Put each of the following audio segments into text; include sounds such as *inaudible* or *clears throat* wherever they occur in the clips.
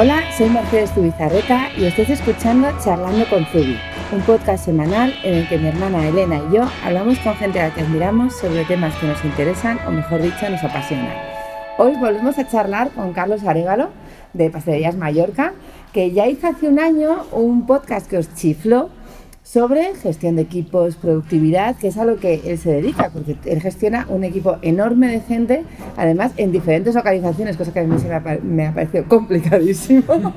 Hola, soy Mercedes Tubizarreta y estáis escuchando Charlando con Zubi, un podcast semanal en el que mi hermana Elena y yo hablamos con gente a la que admiramos sobre temas que nos interesan o mejor dicho nos apasionan. Hoy volvemos a charlar con Carlos Arevalo de Pastelerías Mallorca, que ya hizo hace un año un podcast que os chifló sobre gestión de equipos, productividad, que es a lo que él se dedica, porque él gestiona un equipo enorme de gente, además en diferentes organizaciones, cosa que a mí se me ha, parecido *laughs* complicadísimo.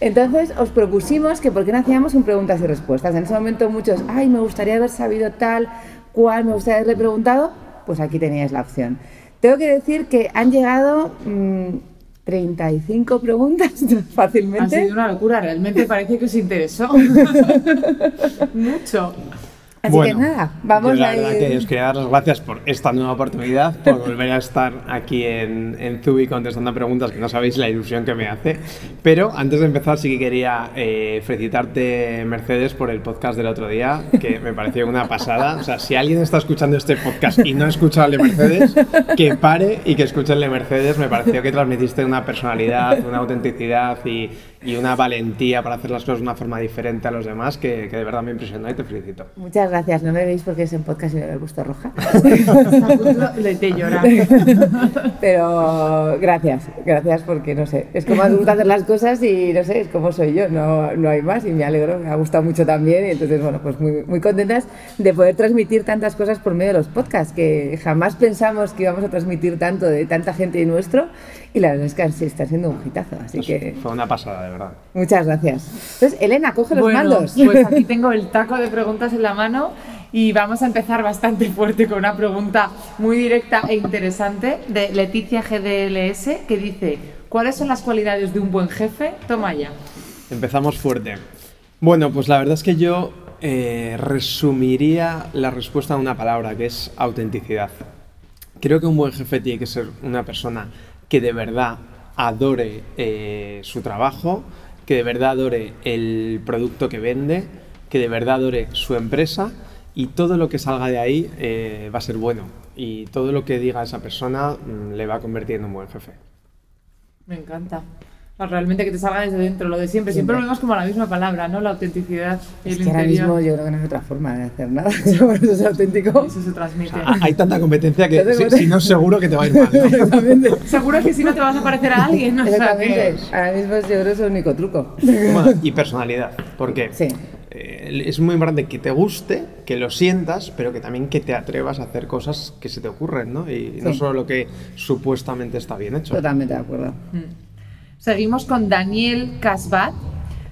Entonces os propusimos que por qué no hacíamos un preguntas y respuestas. En ese momento muchos, ay, me gustaría haber sabido tal, cual, me gustaría haberle preguntado, pues aquí teníais la opción. Tengo que decir que han llegado mmm, 35 preguntas *laughs* fácilmente. Ha sido una locura, realmente parece que os interesó. *laughs* Mucho. Así Bueno, que nada, vamos yo la a verdad ir. que os quería dar las gracias por esta nueva oportunidad, por volver a estar aquí en, en Zubi contestando preguntas que no sabéis la ilusión que me hace. Pero antes de empezar sí que quería eh, felicitarte, Mercedes, por el podcast del otro día, que me pareció una pasada. O sea, si alguien está escuchando este podcast y no ha escuchado el de Mercedes, que pare y que escuche el de Mercedes. Me pareció que transmitiste una personalidad, una autenticidad y, y una valentía para hacer las cosas de una forma diferente a los demás que, que de verdad me impresionó y te felicito. Muchas gracias, no me veis porque es en podcast y me he puesto roja. *laughs* De llorar. *laughs* Pero gracias, gracias porque no sé, es como me gusta hacer las cosas y no sé, es como soy yo, no, no hay más y me alegro, me ha gustado mucho también y entonces, bueno, pues muy, muy contentas de poder transmitir tantas cosas por medio de los podcasts, que jamás pensamos que íbamos a transmitir tanto de tanta gente nuestro y la verdad es que sí está siendo un hitazo, así que Fue una pasada, de verdad. muchas gracias. Entonces, Elena, coge los Bueno, mandos. pues aquí *laughs* tengo el taco de preguntas en la mano y vamos a empezar bastante fuerte con una pregunta muy directa e interesante de Leticia GDLS que dice, ¿cuáles son las cualidades de un buen jefe? Toma ya. Empezamos fuerte. Bueno, pues la verdad es que yo eh, resumiría la respuesta en una palabra, que es autenticidad. Creo que un buen jefe tiene que ser una persona que de verdad adore eh, su trabajo, que de verdad adore el producto que vende, que de verdad adore su empresa y todo lo que salga de ahí eh, va a ser bueno. Y todo lo que diga esa persona mm, le va a convertir en un buen jefe. Me encanta. Realmente que te salga desde dentro, lo de siempre. Siempre lo vemos como la misma palabra, ¿no? La autenticidad Es el que ahora interior. mismo yo creo que no hay otra forma de hacer nada, *laughs* eso es auténtico. Eso se transmite. Hay tanta competencia que *laughs* si, si no seguro que te va a ir mal. ¿no? Exactamente. Seguro que si no te vas a parecer a alguien, o sea Exactamente. que... Ahora mismo yo creo que es el único truco. Bueno, y personalidad, porque Sí. eh, es muy importante que te guste, que lo sientas, pero que también que te atrevas a hacer cosas que se te ocurren, ¿no? Y no solo lo que supuestamente está bien hecho. Totalmente de acuerdo. Seguimos con Daniel Casbat.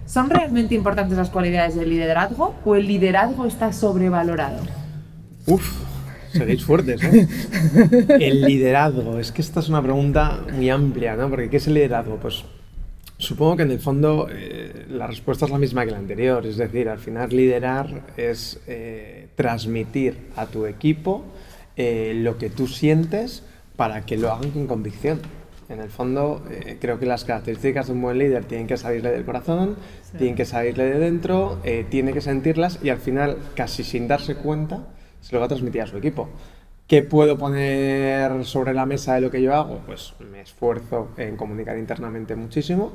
¿Son realmente importantes las cualidades del liderazgo o el liderazgo está sobrevalorado? Uf, seguís fuertes, ¿eh? *laughs* El liderazgo, es que esta es una pregunta muy amplia, ¿no? Porque ¿qué es el liderazgo? Pues supongo que en el fondo eh, la respuesta es la misma que la anterior, es decir, al final liderar es eh, transmitir a tu equipo eh, lo que tú sientes para que lo hagan con convicción. En el fondo, eh, creo que las características de un buen líder tienen que salirle del corazón, tienen que salirle de dentro, eh, tiene que sentirlas y al final, casi sin darse cuenta, se lo va a transmitir a su equipo. ¿Qué puedo poner sobre la mesa de lo que yo hago? Pues me esfuerzo en comunicar internamente muchísimo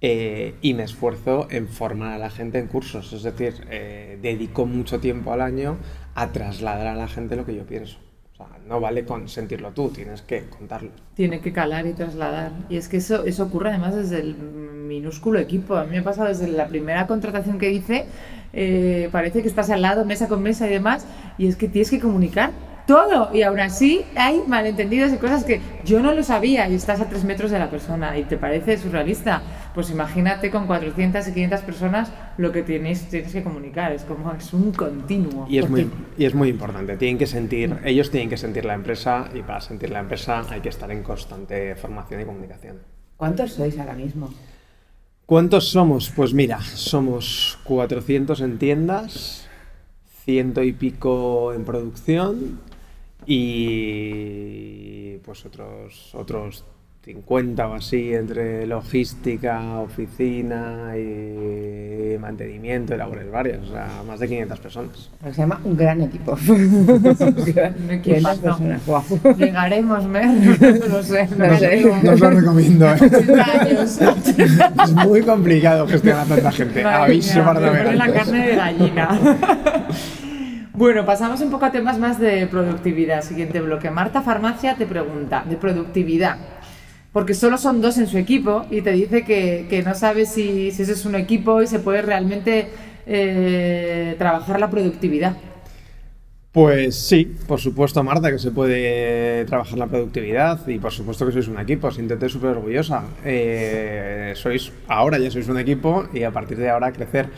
eh, y me esfuerzo en formar a la gente en cursos. Es decir, eh, dedico mucho tiempo al año a trasladar a la gente lo que yo pienso. O sea, no vale sentirlo tú, tienes que contarlo. Tiene que calar y trasladar. Y es que eso, eso ocurre además desde el minúsculo equipo. A mí me ha pasado desde la primera contratación que hice, eh, parece que estás al lado, mesa con mesa y demás, y es que tienes que comunicar todo. Y aún así hay malentendidos y cosas que yo no lo sabía y estás a tres metros de la persona y te parece surrealista. Pues imagínate con 400 y 500 personas lo que tienes, tienes que comunicar. Es como, es un continuo. Y es, muy, y es muy importante, tienen que sentir, ellos tienen que sentir la empresa y para sentir la empresa hay que estar en constante formación y comunicación. ¿Cuántos sois ahora mismo? ¿Cuántos somos? Pues mira, somos 400 en tiendas, ciento y pico en producción y pues otros, otros 50 o así entre logística, oficina y mantenimiento y labores varias, o sea, más de 500 personas. Se llama un gran equipo. *laughs* un 500 personas, guau. Llegaremos, Mer. *laughs* No sé, no, No sé. No os lo recomiendo, ¿eh? 80 años. *laughs* es muy complicado gestionar a tanta gente. Madre Aviso mía, para la carne de gallina. Bueno, pasamos un poco a temas más de productividad. Siguiente bloque. Marta Farmacia te pregunta de productividad. Porque solo son dos en su equipo y te dice que, que no sabe si, si ese es un equipo y se puede realmente eh, trabajar la productividad. Pues sí, por supuesto, Marta, que se puede trabajar la productividad y por supuesto que sois un equipo, siéntete súper orgullosa. Eh, sois, ahora ya sois un equipo y a partir de ahora crecer.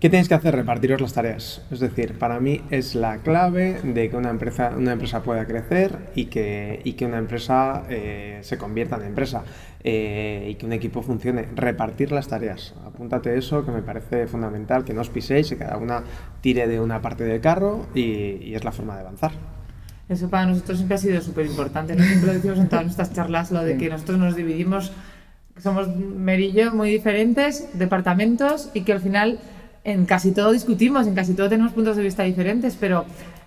¿Qué tenéis que hacer? Repartiros las tareas. Es decir, para mí es la clave de que una empresa, una empresa pueda crecer y que, y que una empresa eh, se convierta en empresa eh, y que un equipo funcione. Repartir las tareas. Apúntate eso, que me parece fundamental, que no os piséis y cada una tire de una parte del carro y, y es la forma de avanzar. Eso para nosotros siempre ha sido súper importante. ¿no? Siempre decimos en todas nuestras charlas lo de que nosotros nos dividimos, somos Merillo muy diferentes, departamentos, y que al final en casi todo discutimos, en casi todo tenemos puntos de vista diferentes, pero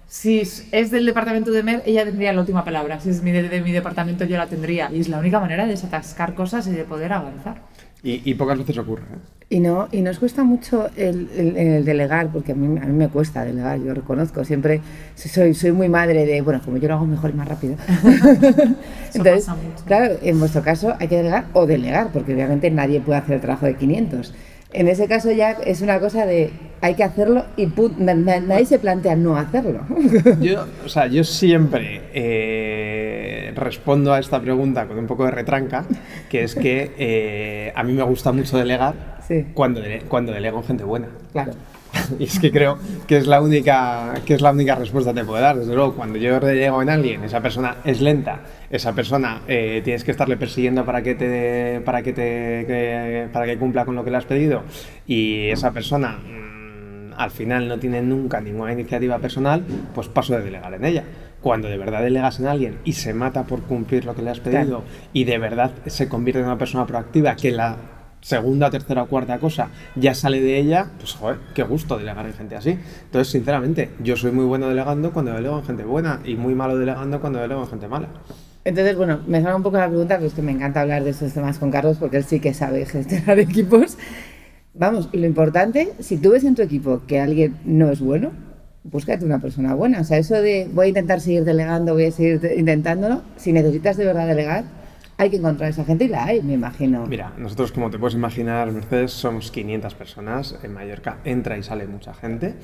si es del departamento de Mer, ella tendría la última palabra. Si es mi de, de mi departamento, yo la tendría. Y es la única manera de desatascar cosas y de poder avanzar. Y, y pocas veces ocurre. ¿eh? Y no, y nos cuesta mucho el, el- el delegar, porque a mí, a mí me cuesta delegar, yo reconozco, siempre soy, soy muy madre de, bueno, como yo lo hago mejor y más rápido. *laughs* Entonces, pasa mucho. claro, en vuestro caso hay que delegar o delegar, porque obviamente nadie puede hacer el trabajo de 500. En ese caso ya es una cosa de, hay que hacerlo y put- na- na- nadie se plantea no hacerlo. *laughs* Yo, o sea, yo siempre eh, respondo a esta pregunta con un poco de retranca, que es que eh, a mí me gusta mucho delegar Sí. cuando, dele- cuando delego en gente buena. claro. *laughs* Y es que creo que es la única que es la única respuesta que te puedo dar. Desde luego, cuando yo delego en alguien, esa persona es lenta, esa persona eh, tienes que estarle persiguiendo para que te para que te que- para que cumpla con lo que le has pedido y esa persona mm, al final no tiene nunca ninguna iniciativa personal, pues paso de delegar en ella. Cuando de verdad delegas en alguien y se mata por cumplir lo que le has pedido Claro. y de verdad se convierte en una persona proactiva que la segunda, tercera o cuarta cosa ya sale de ella, pues joder, qué gusto delegar en gente así. Entonces, sinceramente, yo soy muy bueno delegando cuando delego en gente buena y muy malo delegando cuando delego en gente mala. Entonces, bueno, me sale un poco la pregunta, pero es que me encanta hablar de estos temas con Carlos porque él sí que sabe gestionar *laughs* equipos. Vamos, lo importante, si tú ves en tu equipo que alguien no es bueno, búscate una persona buena. O sea, eso de voy a intentar seguir delegando, voy a seguir intentándolo, si necesitas de verdad delegar, hay que encontrar a esa gente y la hay, me imagino. Mira, nosotros, como te puedes imaginar, Mercedes, somos 500 personas. En Mallorca entra y sale mucha gente.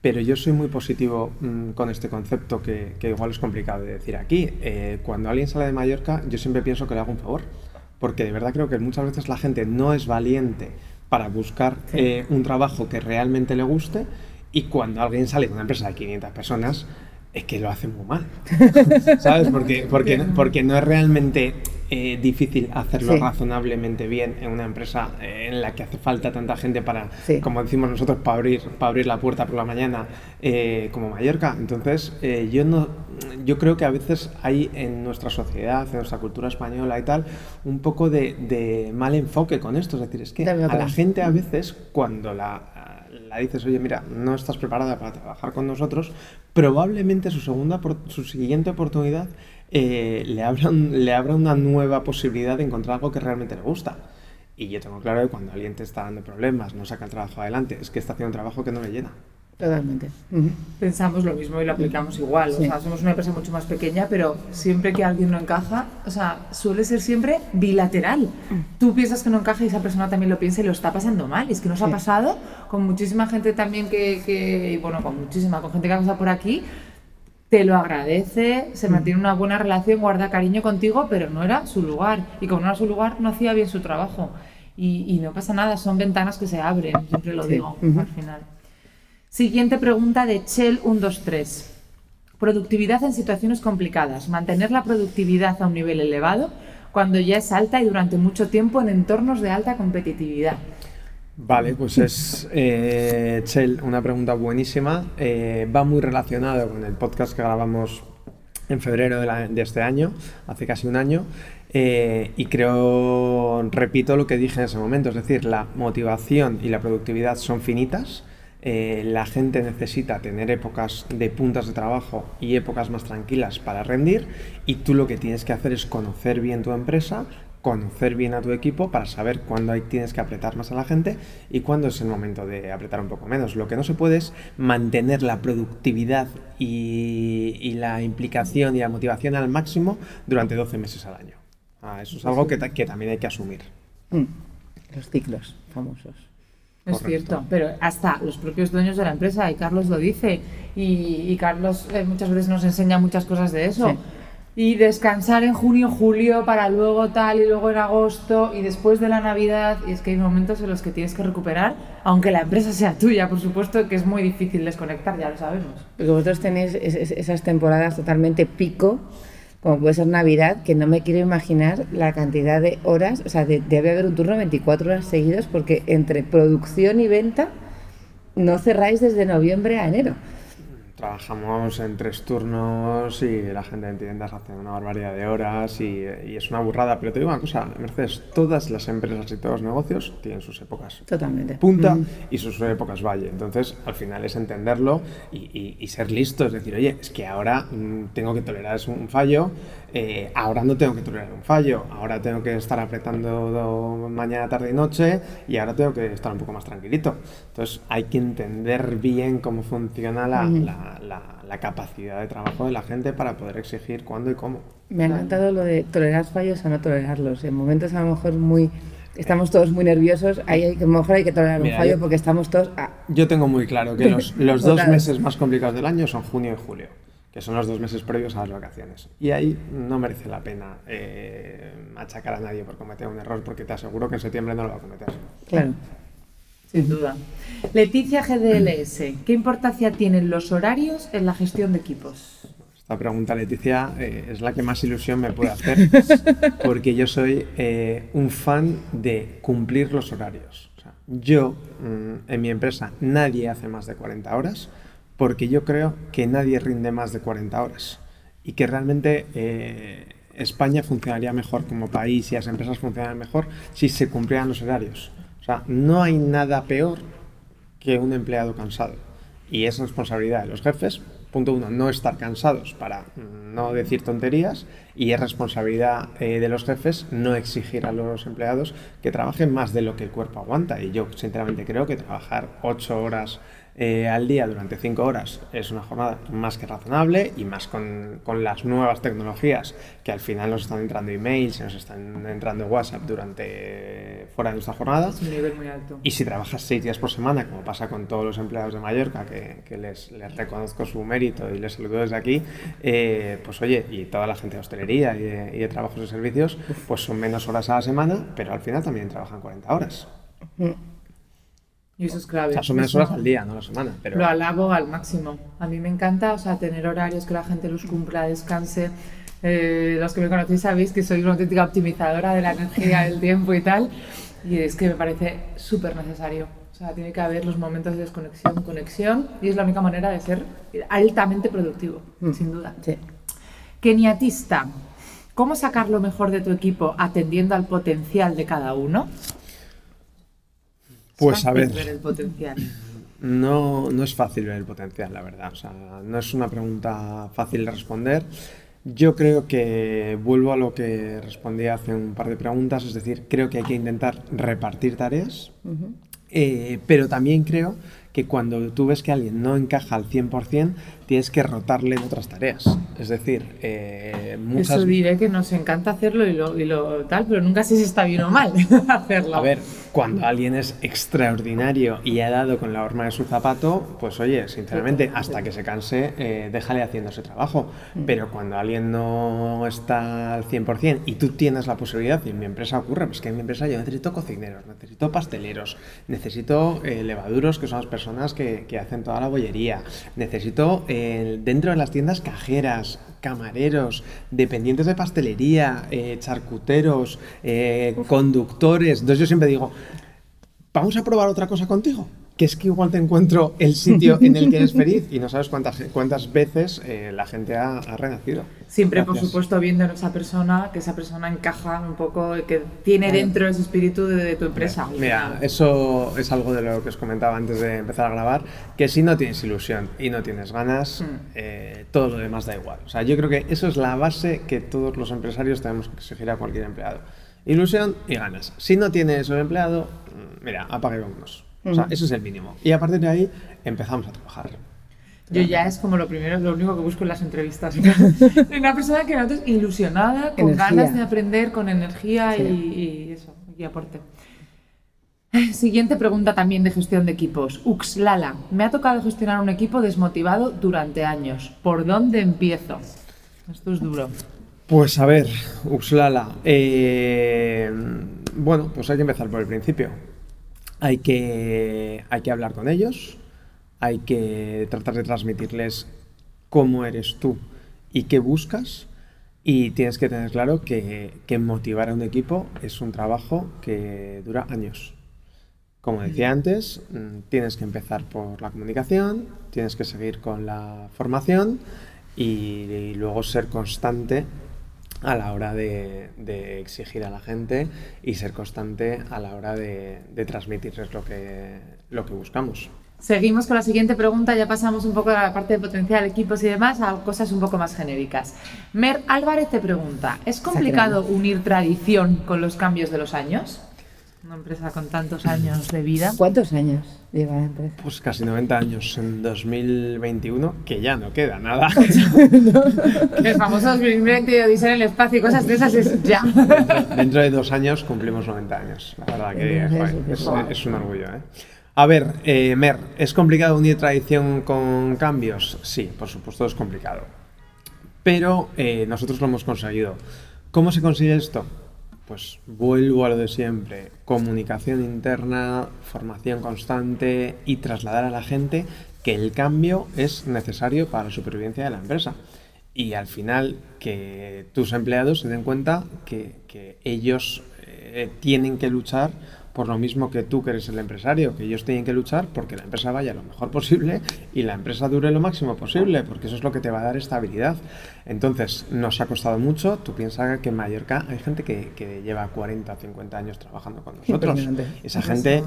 Pero yo soy muy positivo mm, con este concepto que, que igual es complicado de decir aquí. Eh, cuando alguien sale de Mallorca, yo siempre pienso que le hago un favor. Porque de verdad creo que muchas veces la gente no es valiente para buscar eh, un trabajo que realmente le guste. Y cuando alguien sale de una empresa de 500 personas, es que lo hace muy mal. *laughs* ¿Sabes? Porque, porque, porque no es realmente eh, difícil hacerlo Sí. razonablemente bien en una empresa eh, en la que hace falta tanta gente para, Sí. como decimos nosotros, para abrir, para abrir la puerta por la mañana, eh, como Mallorca. Entonces, eh, yo no, yo creo que a veces hay en nuestra sociedad, en nuestra cultura española y tal, un poco de, de mal enfoque con esto. Es decir, es que a la gente a veces cuando la, la dices, oye, mira, no estás preparada para trabajar con nosotros, probablemente su segunda, su siguiente oportunidad eh, le, abra le abra una nueva posibilidad de encontrar algo que realmente le gusta. Y yo tengo claro que cuando alguien te está dando problemas, no saca el trabajo adelante, es que está haciendo un trabajo que no le llena. Totalmente. Ujú. Pensamos lo mismo y lo aplicamos igual. Sí. O sea, somos una empresa mucho más pequeña, pero siempre que alguien no encaja, o sea, suele ser siempre bilateral. Tú piensas que no encaja y esa persona también lo piensa y lo está pasando mal. Y es que nos ha Sí. pasado con muchísima gente también que, que- y bueno, con muchísima, con gente que ha pasado por aquí, te lo agradece, se mantiene una buena relación, guarda cariño contigo, pero no era su lugar. Y como no era su lugar, no hacía bien su trabajo. Y, y no pasa nada, son ventanas que se abren, siempre lo Sí. digo Ujú. al final. Siguiente pregunta de Chell123. Productividad en situaciones complicadas. Mantener la productividad a un nivel elevado cuando ya es alta y durante mucho tiempo en entornos de alta competitividad. Vale, pues es, eh, una pregunta buenísima. Eh, va muy relacionado con el podcast que grabamos en febrero de este año, hace casi un año, eh, y creo, repito lo que dije en ese momento, es decir, la motivación y la productividad son finitas. Eh, la gente necesita tener épocas de puntas de trabajo y épocas más tranquilas para rendir y tú lo que tienes que hacer es conocer bien tu empresa, conocer bien a tu equipo para saber cuándo hay- tienes que apretar más a la gente y cuándo es el momento de apretar un poco menos. Lo que no se puede es mantener la productividad y, la implicación y la motivación al máximo durante 12 meses al año. Ah, eso es algo que, que también hay que asumir. Mm. Los ciclos famosos. Es Correcto. cierto, pero hasta los propios dueños de la empresa, y Carlos lo dice, y, y Carlos eh, muchas veces nos enseña muchas cosas de eso. Sí. Y descansar en junio, julio, para luego tal, y luego en agosto, y después de la Navidad, y es que hay momentos en los que tienes que recuperar, aunque la empresa sea tuya, por supuesto, que es muy difícil desconectar, ya lo sabemos. Porque vosotros tenéis es- es- esas temporadas totalmente pico, como puede ser Navidad, que no me quiero imaginar la cantidad de horas, o sea, de- debe haber un turno 24 horas seguidos, porque entre producción y venta no cerráis desde noviembre a enero. Trabajamos en tres turnos y la gente en tiendas hace una barbaridad de horas y, y es una burrada. Pero te digo una cosa, Mercedes, todas las empresas y todos los negocios tienen sus épocas Totalmente. punta Mm. y sus épocas valle. Entonces, al final es entenderlo y, y- y ser listo. Es decir, oye, es que ahora mm, tengo que tolerar un fallo, eh, ahora no tengo que tolerar un fallo, ahora tengo que estar apretando do- mañana, tarde y noche y ahora tengo que estar un poco más tranquilito. Entonces, hay que entender bien cómo funciona la, la- la- la capacidad de trabajo de la gente para poder exigir cuándo y cómo. Me ha encantado lo de tolerar fallos a no tolerarlos. En momentos a lo mejor muy... Estamos todos muy nerviosos, ahí hay, que- a lo mejor hay que tolerar un Mira, fallo yo- porque estamos todos... ah, Yo tengo muy claro que los, *laughs* los dos meses más complicados del año son junio y julio, que son los dos meses previos a las vacaciones. Y ahí no merece la pena eh, machacar a nadie por cometer un error, porque te aseguro que en septiembre no lo va a cometer. claro. Sin duda. Leticia GDLS, ¿qué importancia tienen los horarios en la gestión de equipos? Esta pregunta, Leticia, eh, es la que más ilusión me puede hacer, *laughs* porque yo soy eh, un fan de cumplir los horarios. O sea, yo, mm, en mi empresa, nadie hace más de 40 horas, porque yo creo que nadie rinde más de 40 horas. Y que realmente eh, España funcionaría mejor como país y las empresas funcionarían mejor si se cumplieran los horarios. O sea, no hay nada peor que un empleado cansado. Y es responsabilidad de los jefes, punto uno, no estar cansados para no decir tonterías. Y es responsabilidad eh, de los jefes no exigir a los empleados que trabajen más de lo que el cuerpo aguanta. Y yo sinceramente creo que trabajar ocho horas eh, al día durante cinco horas es una jornada más que razonable y más con, con las nuevas tecnologías que al final nos están entrando emails y nos están entrando WhatsApp durante fuera de nuestra jornada. Es un nivel muy alto. Y si trabajas seis días por semana, como pasa con todos los empleados de Mallorca, que, que les, les reconozco su mérito y les saludo desde aquí, eh, pues oye, y toda la gente de hostelería y de, y de trabajos de servicios, pues son menos horas a la semana, pero al final también trabajan 40 horas. Y eso es clave. O sea, son menos horas al día, no a la semana. Pero Lo alabo al máximo. A mí me encanta, o sea, tener horarios que la gente los cumpla, descanse. Eh, los que me conocéis sabéis que soy una auténtica optimizadora de la energía, del *laughs* tiempo y tal. Y es que me parece súper necesario. O sea, tiene que haber los momentos de desconexión, conexión, y es la única manera de ser altamente productivo, sin duda. Sí. Keniatista, ¿cómo sacar lo mejor de tu equipo atendiendo al potencial de cada uno? Es Pues a fácil ver. el potencial. no, no es fácil ver el potencial, la verdad. O sea, no es una pregunta fácil de responder. Yo creo que vuelvo a lo que respondí hace un par de preguntas, es decir, creo que hay que intentar repartir tareas, eh, pero también creo que cuando tú ves que alguien no encaja al 100%, tienes que rotarle en otras tareas. Es decir, eh, muchas Eso diré que nos encanta hacerlo y lo, y lo tal, pero nunca sé si está bien o mal *laughs* hacerlo. A ver, cuando alguien es extraordinario y ha dado con la horma de su zapato, pues oye, sinceramente, hasta que se canse, eh, déjale haciendo ese trabajo. Pero cuando alguien no está al 100% y tú tienes la posibilidad, y en mi empresa ocurre, pues que en mi empresa yo necesito cocineros, necesito pasteleros, necesito eh, levaduros, que son las personas que, que hacen toda la bollería, necesito eh, dentro de las tiendas cajeras, camareros, dependientes de pastelería, eh, charcuteros, eh, conductores. Entonces yo siempre digo, vamos a probar otra cosa contigo. Que es que igual te encuentro el sitio en el que eres *laughs* feliz y no sabes cuántas, cuántas veces eh, la gente ha, ha renacido. Siempre, por supuesto, viendo en esa persona, que esa persona encaja un poco, que tiene dentro ese espíritu de, de tu empresa. Mira, eso es algo de lo que os comentaba antes de empezar a grabar, que si no tienes ilusión y no tienes ganas, Mm. eh, todo lo demás da igual. O sea, yo creo que eso es la base que todos los empresarios tenemos que exigir a cualquier empleado. Ilusión y ganas. Si no tienes un empleado, mm, mira, apaga y vámonos. O sea, eso es el mínimo. Y a partir de ahí empezamos a trabajar. Yo ya es como lo primero, lo único que busco en las entrevistas. *laughs* Una persona que notes ilusionada, con Energía. ganas de aprender, con energía Sí. y, y eso, y aporte. Siguiente pregunta también de gestión de equipos. Uxlala, me ha tocado gestionar un equipo desmotivado durante años. ¿Por dónde empiezo? Esto es duro. Pues a ver, Uxlala. eh, bueno, pues hay que empezar por el principio. Hay que, hay que hablar con ellos, hay que tratar de transmitirles cómo eres tú y qué buscas. Y tienes que tener claro que, que motivar a un equipo es un trabajo que dura años. Como decía antes, mm, tienes que empezar por la comunicación, tienes que seguir con la formación y, y luego ser constante a la hora de, de exigir a la gente y ser constante a la hora de, de transmitirles lo que, lo que buscamos. Seguimos con la siguiente pregunta, ya pasamos un poco de la parte de potencial equipos y demás a cosas un poco más genéricas. Mer Álvarez te pregunta, ¿es complicado unir tradición con los cambios de los años? Una empresa con tantos años de vida. ¿Cuántos años lleva la empresa? Pues casi 90 años en 2021, que ya no queda nada. El famoso 2020 de Odisea en el espacio y cosas de esas es ya. Dentro de dos años cumplimos 90 años. La verdad que Entonces, joder, es, es un orgullo. ¿eh? A ver, eh, Mer, ¿es complicado unir tradición con cambios? Sí, por supuesto es complicado. Pero eh, nosotros lo hemos conseguido. ¿Cómo se consigue esto? Pues vuelvo a lo de siempre. Comunicación interna, formación constante y trasladar a la gente que el cambio es necesario para la supervivencia de la empresa. Y al final que tus empleados se den cuenta que, que ellos eh, tienen que luchar por lo mismo que tú que eres el empresario, que ellos tienen que luchar porque la empresa vaya lo mejor posible y la empresa dure lo máximo posible, porque eso es lo que te va a dar estabilidad. Entonces, nos ha costado mucho. Tú piensas que en Mallorca hay gente que, que lleva 40 o 50 años trabajando con nosotros. Esa gente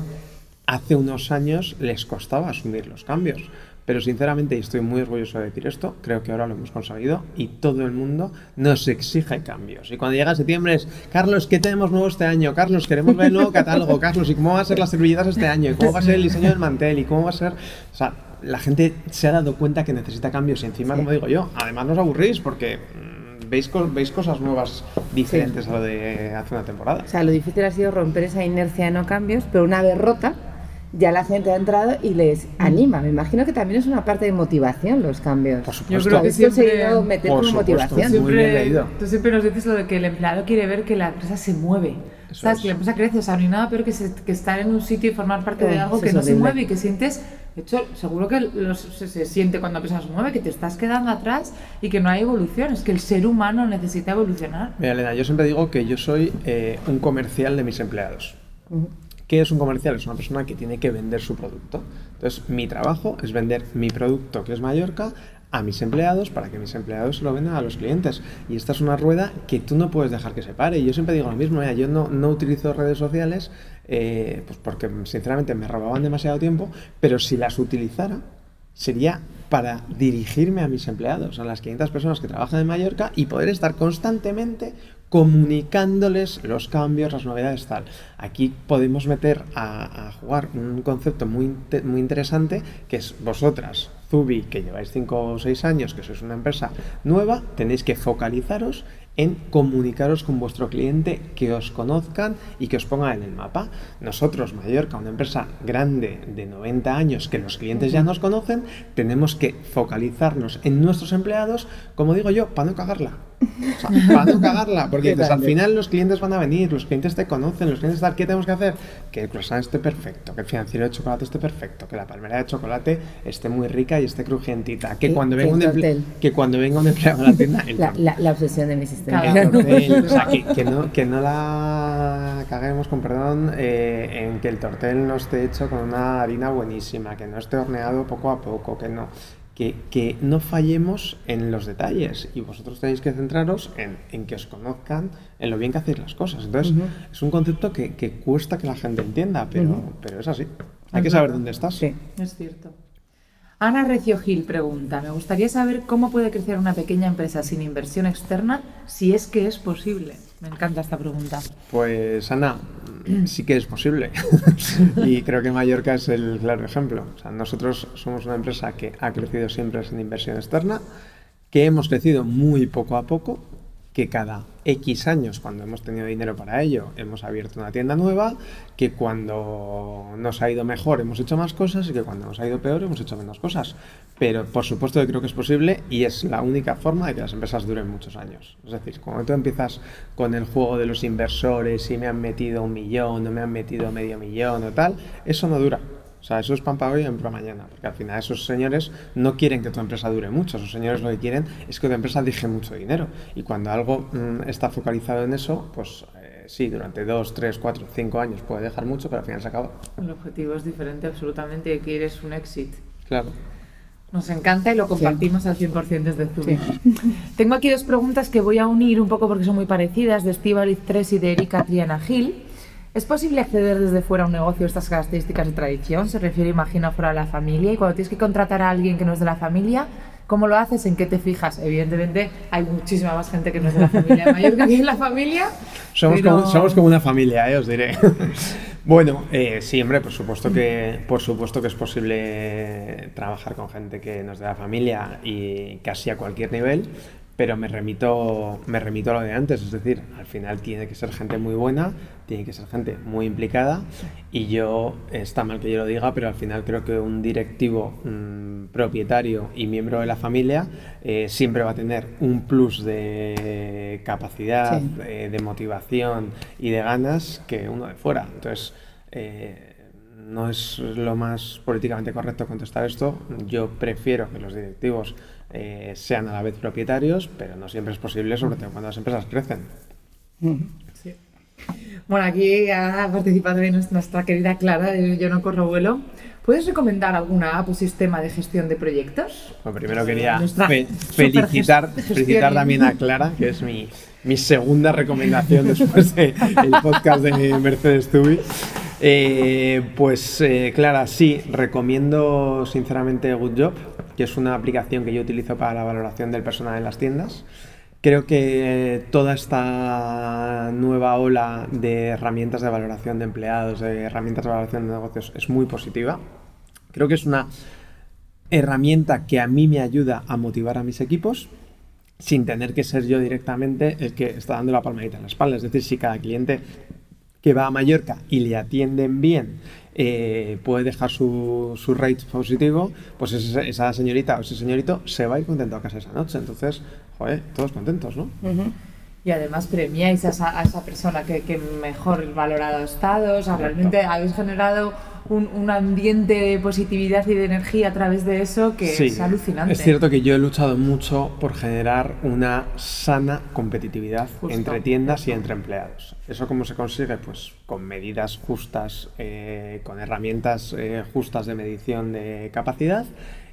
hace unos años les costaba asumir los cambios. Pero sinceramente, y estoy muy orgulloso de decir esto, creo que ahora lo hemos conseguido y todo el mundo nos exige cambios. Y cuando llega septiembre es, Carlos, ¿qué tenemos nuevo este año? Carlos, queremos ver el nuevo catálogo. Carlos, ¿y cómo van a ser las servilletas este año? ¿Y cómo va a ser el diseño del mantel? ¿Y cómo va a ser...? O sea, la gente se ha dado cuenta que necesita cambios y encima, Sí. como digo yo, además no os aburrís porque mm, veis, veis cosas nuevas diferentes a lo de hace una temporada. O sea, lo difícil ha sido romper esa inercia de no cambios, pero una vez rota, ya la gente ha entrado y les anima. Me imagino que también es una parte de motivación los cambios. Por Yo supuesto. creo que siempre- meter Por como supuesto, motivación. Siempre, tú siempre nos dices lo de que el empleado quiere ver que la empresa se mueve. Eso ¿Sabes? es. Que la empresa crece. O sea, no hay nada peor que, se- que estar en un sitio y formar parte de algo que no se mueve y que sientes. De hecho, seguro que los- se, se siente cuando la persona se mueve, que te estás quedando atrás y que no hay evolución. Es que el ser humano necesita evolucionar. Mira, Elena, yo siempre digo que yo soy eh, un comercial de mis empleados. Ujú. ¿Qué es un comercial? Es una persona que tiene que vender su producto. Entonces, mi trabajo es vender mi producto, que es Mallorca, a mis empleados para que mis empleados se lo vendan a los clientes. Y esta es una rueda que tú no puedes dejar que se pare. Y yo siempre digo lo mismo, mira, yo no, no utilizo redes sociales eh, pues porque sinceramente me robaban demasiado tiempo, pero si las utilizara sería para dirigirme a mis empleados, a las 500 personas que trabajan en Mallorca y poder estar constantemente comunicándoles los cambios, las novedades, tal. Aquí podemos meter a, a jugar un concepto muy, muy interesante que es vosotras, Zubi, que lleváis 5 o 6 años, que sois una empresa nueva, tenéis que focalizaros en comunicaros con vuestro cliente, que os conozcan y que os pongan en el mapa. Nosotros, Mallorca, una empresa grande de 90 años, que los clientes ya nos conocen, tenemos que focalizarnos en nuestros empleados, como digo yo, para no cagarla. O sea, para no cagarla, porque *laughs* dices, al final los clientes van a venir, los clientes te conocen, los clientes tal, ¿qué tenemos que hacer? Que el croissant esté perfecto, que el financiero de chocolate esté perfecto, que la palmera de chocolate esté muy rica y esté crujientita, que cuando venga un emple- que cuando venga un empleado a la tienda, el La, la- la obsesión de mi sistema. Claro. El tortel, *laughs* o sea, que, que no, que no la caguemos con perdón eh, en que el tortel no esté hecho con una harina buenísima, que no esté horneado poco a poco, que no. Que, que no fallemos en los detalles y vosotros tenéis que centraros en, en que os conozcan, en lo bien que hacéis las cosas. Entonces, es un concepto que, que cuesta que la gente entienda, pero, pero es así. Hay que saber dónde estás. Sí. Es cierto. Ana Recio Gil pregunta, me gustaría saber cómo puede crecer una pequeña empresa sin inversión externa, si es que es posible. Me encanta esta pregunta. Pues Ana, *clears throat* sí que es posible. *laughs* y creo que Mallorca es el claro ejemplo. O sea, nosotros somos una empresa que ha crecido siempre sin inversión externa, que hemos crecido muy poco a poco, que cada X años, cuando hemos tenido dinero para ello, hemos abierto una tienda nueva, que cuando nos ha ido mejor hemos hecho más cosas y que cuando nos ha ido peor hemos hecho menos cosas. Pero por supuesto que creo que es posible y es la única forma de que las empresas duren muchos años. Es decir, cuando tú empiezas con el juego de los inversores y me han metido un millón o me han metido medio millón o tal, eso no dura. O sea, eso es pan para hoy y pan para mañana, porque al final esos señores no quieren que tu empresa dure mucho, esos señores lo que quieren es que tu empresa deje mucho dinero. Y cuando algo mm, está focalizado en eso, pues eh, sí, durante dos, tres, cuatro, cinco años puede dejar mucho, pero al final se acaba. El objetivo es diferente absolutamente y quieres un éxito. Claro. Nos encanta y lo compartimos al 100% desde Zoom. Sí. *laughs* Tengo aquí dos preguntas que voy a unir un poco porque son muy parecidas, de Estíbaliz 3 y de Erika Triana Gil. ¿Es posible acceder desde fuera a un negocio de estas características de tradición? Se refiere, imagino, fuera de la familia. Y cuando tienes que contratar a alguien que no es de la familia, ¿cómo lo haces? ¿En qué te fijas? Evidentemente, hay muchísima más gente que no es de la familia *laughs* Mallorca que en la familia. Somos, pero- como, somos como una familia, eh, os diré. *laughs* bueno, eh, sí, hombre, por supuesto, que, por supuesto que es posible trabajar con gente que nos de la familia y casi a cualquier nivel, pero me remito, me remito a lo de antes, es decir, al final tiene que ser gente muy buena, tiene que ser gente muy implicada y yo, está mal que yo lo diga, pero al final creo que un directivo mm, propietario y miembro de la familia eh, siempre va a tener un plus de capacidad, Sí. eh, de motivación y de ganas que uno de fuera. Entonces, eh, no es lo más políticamente correcto contestar esto. Yo prefiero que los directivos eh, sean a la vez propietarios, pero no siempre es posible, sobre todo cuando las empresas crecen. Bueno, aquí ha participado nuestra- querida Clara de Yo no corro vuelo. ¿Puedes recomendar alguna app o sistema de gestión de proyectos? Bueno, primero quería fe- *laughs* felicitar, felicitar también a Clara, que es mi, mi segunda recomendación después del podcast de Mercedes Tubi. Eh, pues eh, Clara, sí, recomiendo sinceramente Good Job, que es una aplicación que yo utilizo para la valoración del personal en las tiendas. Creo que toda esta nueva ola de herramientas de valoración de empleados, de herramientas de valoración de negocios, es muy positiva. Creo que es una herramienta que a mí me ayuda a motivar a mis equipos sin tener que ser yo directamente el que está dando la palmadita en la espalda. Es decir, si cada cliente que va a Mallorca y le atienden bien eh, puede dejar su, su rate positivo, pues ese- esa señorita o ese señorito se va a ir contento a casa esa noche. Entonces, joder, todos contentos, ¿no? Y además premiáis a esa, a esa persona que, que mejor valorado ha estado. O sea, realmente habéis generado un, un ambiente de positividad y de energía a través de eso que Sí, es alucinante. Es cierto que yo he luchado mucho por generar una sana competitividad Justo. entre tiendas y entre empleados. ¿Eso cómo se consigue? Pues con medidas justas, eh, con herramientas eh, justas de medición de capacidad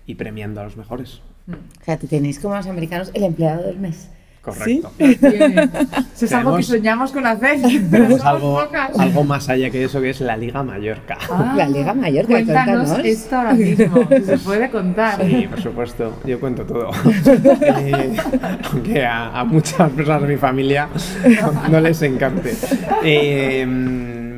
y premiando a los mejores. Mm. O sea, te tenéis como los americanos el empleado del mes. Correcto. Eso es algo que soñamos con hacer. pero *laughs* Tenemos somos algo, pocas. algo más allá que eso, que es la Liga Mallorca. Ah, *laughs* La Liga Mallorca, Cuéntanos cuéntanos. esto ahora mismo, si se puede contar. Sí, por supuesto, yo cuento todo. *laughs* Eh, aunque a, a muchas personas de mi familia no, no les encante. Eh,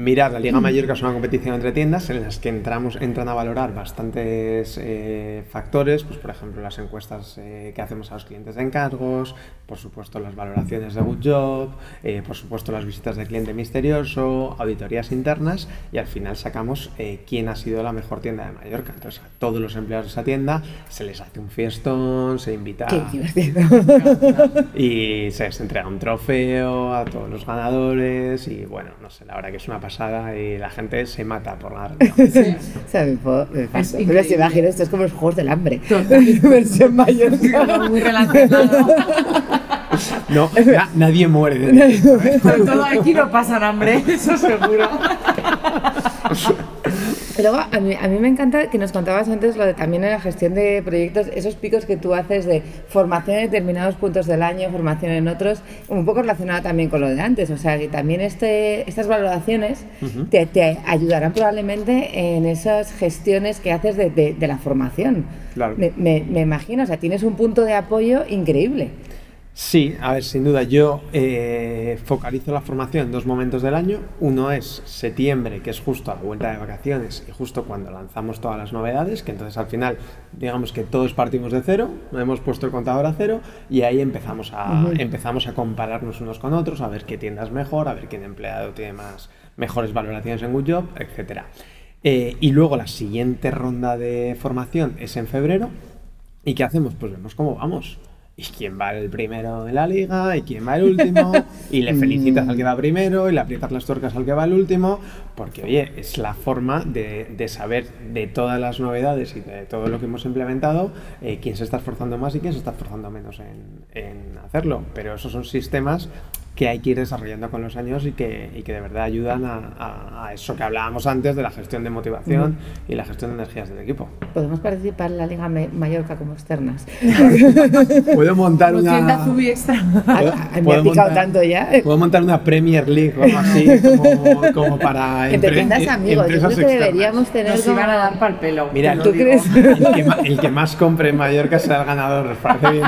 mirad, la Liga Mallorca es una competición entre tiendas en las que entramos, entran a valorar bastantes eh, factores, pues por ejemplo las encuestas eh, que hacemos a los clientes de encargos, por supuesto las valoraciones de Good Job, eh, por supuesto las visitas de cliente misterioso, auditorías internas y al final sacamos quién ha sido la mejor tienda de Mallorca. Entonces a todos los empleados de esa tienda se les hace un fiestón, se invita *laughs* y se les entrega un trofeo a todos los ganadores y bueno, no sé, la verdad que es una pasada y la gente se mata por la *laughs* sí. o sea, me puedo, me paso. Pero se imagina, esto es como los juegos del hambre. *laughs* Versión mayor. muy relacionado. *laughs* No, na, nadie muere. Sobre todo aquí no pasan hambre, eso seguro. Luego, a mí, a mí me encanta que nos contabas antes lo de también en la gestión de proyectos, esos picos que tú haces de formación en determinados puntos del año, formación en otros, un poco relacionada también con lo de antes. O sea, que también este, estas valoraciones te, te, ayudarán probablemente en esas gestiones que haces de, de, de la formación. Claro. Me, me, me imagino, o sea, tienes un punto de apoyo increíble. Sí, a ver, sin duda, yo eh, focalizo la formación en dos momentos del año. Uno es septiembre, que es justo a la vuelta de vacaciones y justo cuando lanzamos todas las novedades, que entonces al final, digamos que todos partimos de cero, hemos puesto el contador a cero y ahí empezamos a, uh -huh. empezamos a compararnos unos con otros, a ver qué tienda es mejor, a ver quién empleado tiene más mejores valoraciones en Good Job, etc. Eh, y luego la siguiente ronda de formación es en febrero. ¿Y qué hacemos? Pues vemos cómo vamos y quién va el primero en la liga y quién va el último *laughs* y le felicitas al que va primero y le aprietas las tuercas al que va el último porque oye es la forma de, de saber de todas las novedades y de todo lo que hemos implementado eh, quién se está esforzando más y quién se está esforzando menos en, en hacerlo. Pero esos son sistemas que hay que ir desarrollando con los años y que, y que de verdad ayudan a, a, a, eso que hablábamos antes de la gestión de motivación y la gestión de energías del equipo. Podemos participar en la Liga Mallorca como externas. *laughs* Puedo montar una. extra. Me ha picado tanto ya. Puedo montar una Premier League o algo así, *laughs* como, como para. Entre tiendas amigos, yo creo que deberíamos tener. Nos iban a dar para el pelo. Mira, ¿tú crees? El que, el que, más compre en Mallorca será el ganador, ¿os parece bien?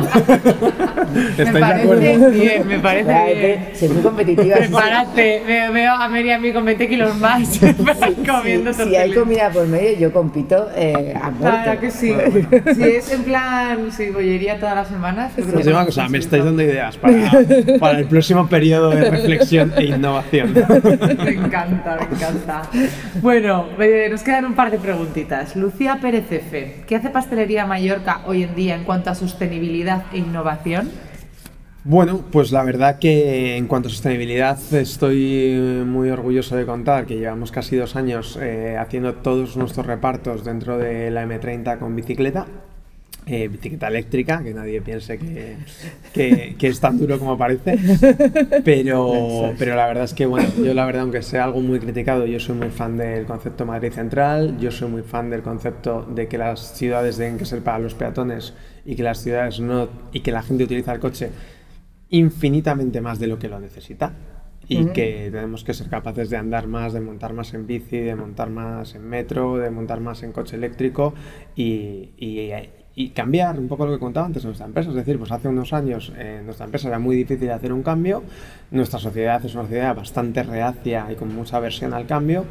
¿Estáis *laughs* me parece de acuerdo? bien, me parece bien. Soy muy competitiva. Prepárate, veo a Mary y a mí con 20 kilos más sí, comiendo Si hay comida por medio, yo compito eh, a muerte. Claro que sí. si es en plan, si bollería todas las semanas. Sí, sí, una cosa, me estáis dando ideas para, para el próximo periodo de reflexión e innovación. *laughs* me encanta, me encanta. Bueno, eh, nos quedan un par de preguntitas. Lucía Pérez F. ¿Qué hace Pastelería Mallorca hoy en día en cuanto a sostenibilidad e innovación? Bueno, pues la verdad que en cuanto a sostenibilidad estoy muy orgulloso de contar que llevamos casi dos años eh, haciendo todos nuestros repartos dentro de la M30 con bicicleta. Eh, bicicleta eléctrica, que nadie piense que, que, que, es tan duro como parece, pero, pero la verdad es que, bueno, yo la verdad, aunque sea algo muy criticado, yo soy muy fan del concepto Madrid Central, yo soy muy fan del concepto de que las ciudades deben que ser para los peatones y que las ciudades no, y que la gente utiliza el coche infinitamente más de lo que lo necesita y uh -huh. que tenemos que ser capaces de andar más, de montar más en bici, de montar más en metro, de montar más en coche eléctrico y, y, y cambiar un poco lo que contaba antes de nuestra empresa. Es decir, pues hace unos años eh, nuestra empresa era muy difícil hacer un cambio, nuestra sociedad es una sociedad bastante reacia y con mucha aversión al cambio,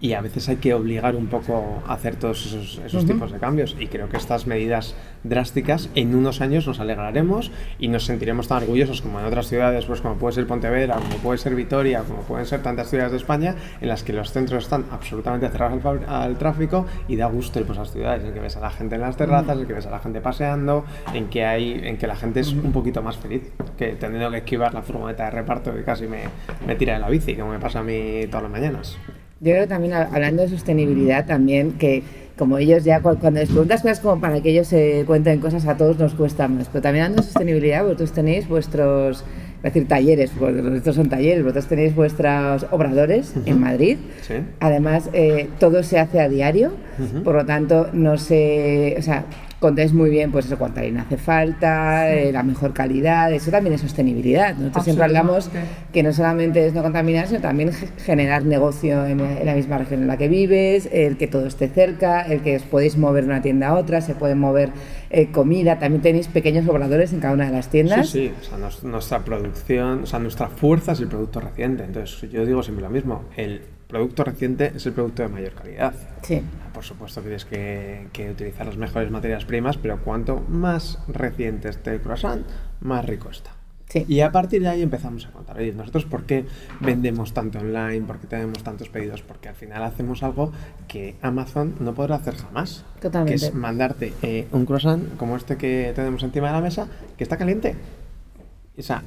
y a veces hay que obligar un poco a hacer todos esos, esos uh -huh. tipos de cambios y creo que estas medidas drásticas en unos años nos alegraremos y nos sentiremos tan orgullosos como en otras ciudades pues como puede ser Pontevedra, como puede ser Vitoria, como pueden ser tantas ciudades de España en las que los centros están absolutamente cerrados al, al tráfico y da gusto ir por esas ciudades en que ves a la gente en las terrazas, en que ves a la gente paseando, en que hay en que la gente es un poquito más feliz que teniendo que esquivar la furgoneta de reparto que casi me, me tira de la bici como me pasa a mí todas las mañanas. Yo creo también hablando de sostenibilidad también que como ellos ya cuando les preguntas cosas como para que ellos se cuenten cosas a todos nos cuesta más, pero también hablando de sostenibilidad vosotros tenéis vuestros es decir, talleres, estos son talleres, vosotros tenéis vuestros obradores uh -huh. en Madrid. Sí. Además, eh, todo se hace a diario, uh -huh. por lo tanto, no se. O sea, contáis muy bien, pues eso, cuánta harina hace falta, sí. eh, la mejor calidad, eso también es sostenibilidad. Nosotros siempre hablamos que no solamente es no contaminar, sino también generar negocio en, en, la misma región en la que vives, el que todo esté cerca, el que os podéis mover de una tienda a otra, se puede mover eh, comida, también tenéis pequeños obradores en cada una de las tiendas. Sí, sí, o sea, nos, nuestra producción, o sea, nuestra fuerza es el producto reciente. Entonces, yo digo siempre lo mismo, el producto reciente es el producto de mayor calidad. Sí. Por supuesto tienes que, que utilizar las mejores materias primas, pero cuanto más reciente esté el croissant, más rico está. Sí. Y a partir de ahí empezamos a contar, oye, nosotros por qué vendemos tanto online, por qué tenemos tantos pedidos, porque al final hacemos algo que Amazon no podrá hacer jamás. Totalmente. Que es mandarte eh, un croissant como este que tenemos encima de la mesa, que está caliente.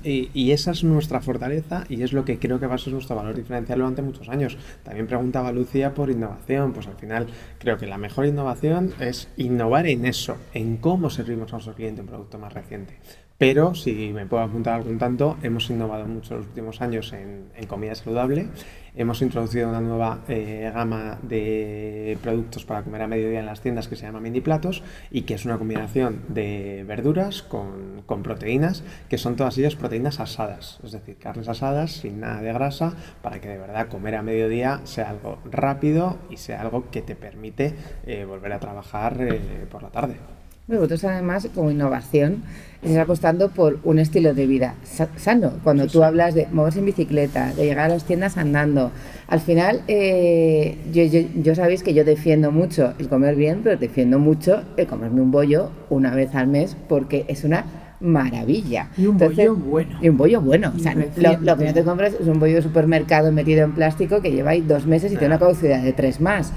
Y, y esa es nuestra fortaleza y es lo que creo que va a ser nuestro valor diferencial durante muchos años. También preguntaba Lucía por innovación. Pues al final creo que la mejor innovación es innovar en eso, en cómo servimos a nuestro cliente un producto más reciente. Pero, si me puedo apuntar algún tanto, hemos innovado mucho en los últimos años en, en comida saludable. Hemos introducido una nueva eh, gama de productos para comer a mediodía en las tiendas que se llama mini platos y que es una combinación de verduras con, con proteínas, que son todas ellas proteínas asadas, es decir, carnes asadas sin nada de grasa, para que de verdad comer a mediodía sea algo rápido y sea algo que te permite eh, volver a trabajar eh, por la tarde. Vosotros además, como innovación, estáis apostando por un estilo de vida sa- sano. Cuando tú hablas de moverse en bicicleta, de llegar a las tiendas andando, al final, eh, yo, yo- yo sabéis que yo defiendo mucho el comer bien, pero defiendo mucho el comerme un bollo una vez al mes porque es una maravilla. Y un bollo bueno. Y un bollo bueno. O sea, lo, lo que no te compras es un bollo de supermercado metido en plástico que lleva ahí dos meses y tiene una caducidad de tres más.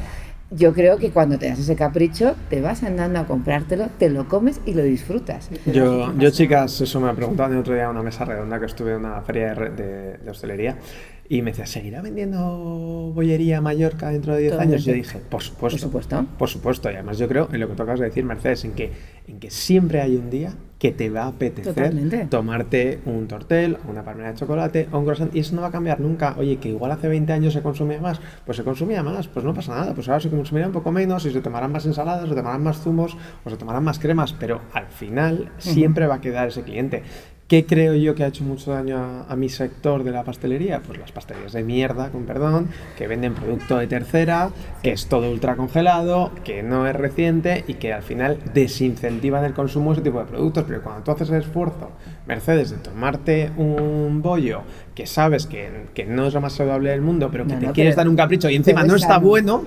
Yo creo que cuando te das ese capricho, te vas andando a comprártelo, te lo comes y lo disfrutas. Yo, yo, chicas, eso me preguntaban el otro día en una mesa redonda que estuve en una feria de, de- de hostelería y me decía, ¿seguirá vendiendo bollería Mallorca dentro de 10 años? Y yo dije, por supuesto. Por supuesto. Por supuesto. Y además yo creo en lo que tocas de decir, Mercedes, en que, en que siempre hay un día que te va a apetecer Totalmente. tomarte un tortel, una palmera de chocolate o un croissant y eso no va a cambiar nunca. Oye, que igual hace 20 años se consumía más, pues se consumía más, pues no pasa nada, pues ahora se consumirá un poco menos y se tomarán más ensaladas, se tomarán más zumos o se tomarán más cremas, pero al final siempre va a quedar ese cliente. ¿Qué creo yo que ha hecho mucho daño a, a mi sector de la pastelería? Pues las pastelerías de mierda, con perdón, que venden producto de tercera, que es todo ultra congelado, que no es reciente y que al final desincentivan el consumo de ese tipo de productos. Pero cuando tú haces el esfuerzo, Mercedes, de tomarte un bollo que sabes que, que no es lo más saludable del mundo, pero que No, te no, quieres pero- dar un capricho y encima no es está bueno,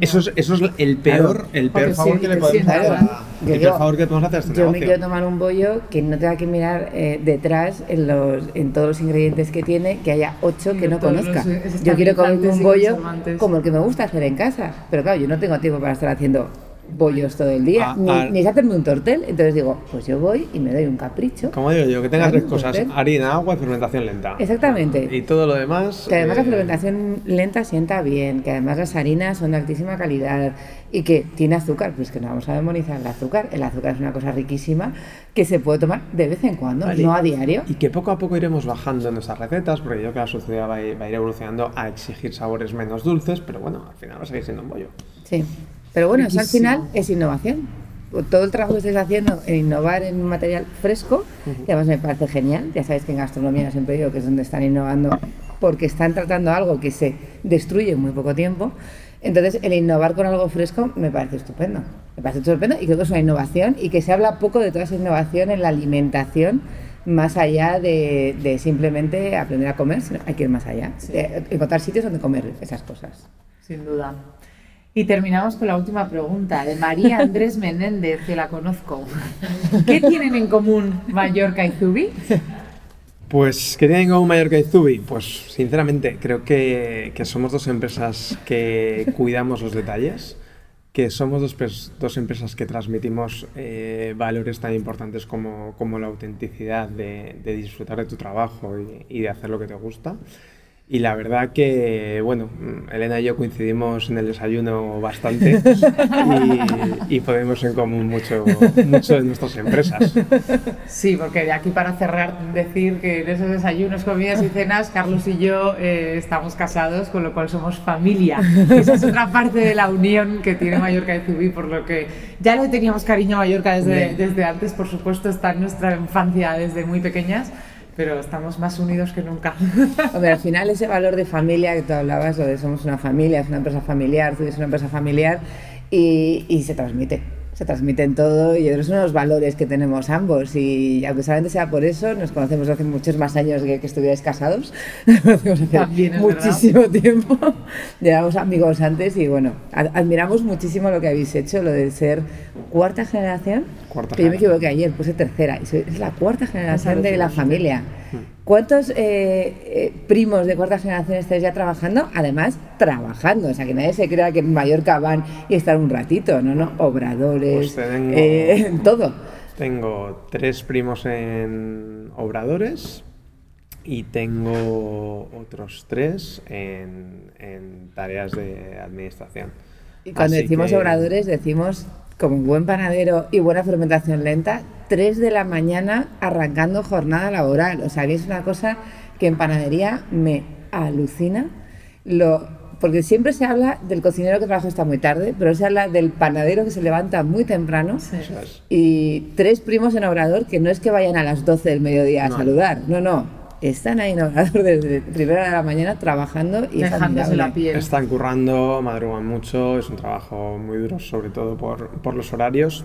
eso es, eso es el peor, el peor Porque favor sí, que le podemos hacer. Yo El digo, peor favor que le podemos hacer a este Yo me quiero tomar un bollo que no tenga que mirar eh, detrás en, los, en todos los ingredientes que tiene, que haya ocho que no conozca. los- Yo quiero estabilizantes un bollo como el que me gusta hacer en casa. Pero claro, yo no tengo tiempo para estar haciendo bollos todo el día, Ah, ni, ah. ni hacerme un tortel. Entonces digo, pues yo voy y me doy un capricho. Como digo yo, que tengas tres cosas, tortel. harina, agua y fermentación lenta. Exactamente. Y todo lo demás... Que además la eh, fermentación lenta sienta bien, que además las harinas son de altísima calidad y que tiene azúcar, pues que no vamos a demonizar el azúcar. El azúcar es una cosa riquísima que se puede tomar de vez en cuando, Vale. no a diario. Y que poco a poco iremos bajando en nuestras recetas, porque yo creo que la sociedad va a, ir, va a ir evolucionando a exigir sabores menos dulces, pero bueno, al final va a seguir siendo un bollo. Sí, pero bueno, eso al final es innovación. Todo el trabajo que estáis haciendo en innovar en un material fresco, y además me parece genial. Ya sabéis que en gastronomía siempre digo que es donde están innovando, porque están tratando algo que se destruye en muy poco tiempo. Entonces, el innovar con algo fresco me parece estupendo. Me parece estupendo y creo que es una innovación y que se habla poco de toda esa innovación en la alimentación, más allá de, de simplemente aprender a comer, sino hay que ir más allá. de encontrar sitios donde comer esas cosas. Sin duda. Y terminamos con la última pregunta de María Andrés Menéndez, que la conozco. ¿Qué tienen en común Mallorca y Zubi? Pues, ¿qué tienen en común Mallorca y Zubi? Pues, sinceramente, creo que, somos dos empresas que cuidamos los detalles, que somos dos, empresas que transmitimos eh, valores tan importantes como, como la autenticidad de, disfrutar de tu trabajo y de hacer lo que te gusta. Y la verdad que, bueno, Elena y yo coincidimos en el desayuno bastante *laughs* y, y ponemos en común mucho, mucho de nuestras empresas. Sí, porque de aquí para cerrar, decir que en esos desayunos, comidas y cenas, Carlos y yo eh, estamos casados, con lo cual somos familia. Esa es otra parte de la unión que tiene Mallorca y Zubi, por lo que ya le teníamos cariño a Mallorca desde, Bien. desde antes, por supuesto, está en nuestra infancia desde muy pequeñas, pero estamos más unidos que nunca. *laughs* Hombre, al final ese valor de familia que tú hablabas, lo de somos una familia, es una empresa familiar, tú eres una empresa familiar y, y se transmite. Se transmiten todo y otros son los valores que tenemos ambos. Y aunque solamente sea por eso, nos conocemos hace muchos más años que, que estuvierais casados, *laughs* nos conocemos hace También muchísimo tiempo, *laughs* llevamos amigos antes y bueno, ad- admiramos muchísimo lo que habéis hecho, lo de ser cuarta generación, Cuarta que yo me generación. equivoqué ayer, puse tercera, y soy- es la cuarta generación de la familia. ¿Cuántos eh, eh, primos de cuarta generación estáis ya trabajando? Además, trabajando. O sea, que nadie se crea que en Mallorca van y están un ratito, ¿no? no Obradores, Pues tengo- eh, *laughs* todo. Tengo tres primos en obradores y tengo otros tres en, en tareas de administración. Y cuando Así decimos que- obradores, decimos como buen panadero y buena fermentación lenta, 3 de la mañana arrancando jornada laboral. O sea, que es una cosa que en panadería me alucina. Lo, porque siempre se habla del cocinero que trabaja hasta muy tarde, pero se habla del panadero que se levanta muy temprano. Sí. Y tres primos en Obrador que no es que vayan a las 12 del mediodía a No. saludar, no, no. Están ahí en Obrador desde primera de la mañana trabajando y Dejándose la piel. Están currando, madrugan mucho, es un trabajo muy duro, sobre todo por, por los horarios.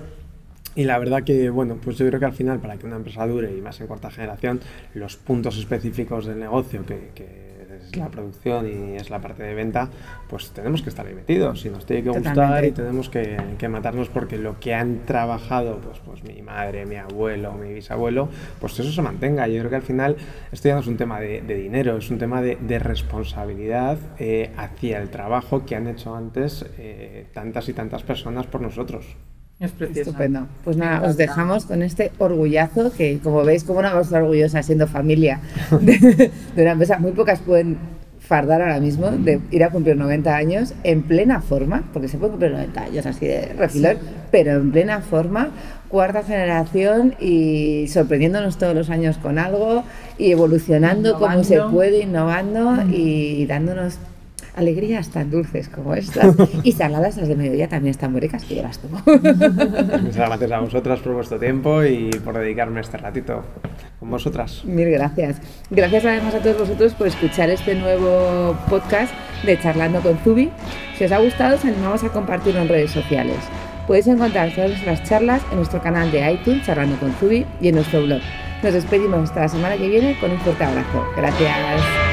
Y la verdad que, bueno, pues yo creo que al final, para que una empresa dure y más en cuarta generación, los puntos específicos del negocio, que, que es la producción y es la parte de venta, pues tenemos que estar ahí metidos y nos tiene que gustar y tenemos que, que matarnos porque lo que han trabajado, pues, pues mi madre, mi abuelo, mi bisabuelo, pues eso se mantenga. Yo creo que al final esto ya no es un tema de, de dinero, es un tema de, de responsabilidad eh, hacia el trabajo que han hecho antes eh, tantas y tantas personas por nosotros. Es precioso. Estupendo. Pues nada, os dejamos con este orgullazo que, como veis, como una estar orgullosa siendo familia *laughs* de, de una empresa. Muy pocas pueden fardar ahora mismo de ir a cumplir 90 años en plena forma, porque se puede cumplir 90 años así de refilón, pero en plena forma, cuarta generación y sorprendiéndonos todos los años con algo y evolucionando como se Innovando. puede, innovando y dándonos alegrías tan dulces como estas. *laughs* y saladas las de mediodía también están muy ricas, que ya las tomo. Muchas gracias a vosotras por vuestro tiempo y por dedicarme este ratito con vosotras. Mil gracias. Gracias además a todos vosotros por escuchar este nuevo podcast de Charlando con Zubi. Si os ha gustado, os animamos a compartirlo en redes sociales. Podéis encontrar todas nuestras charlas en nuestro canal de iTunes, Charlando con Zubi, y en nuestro blog. Nos despedimos hasta la semana que viene con un fuerte abrazo. Gracias.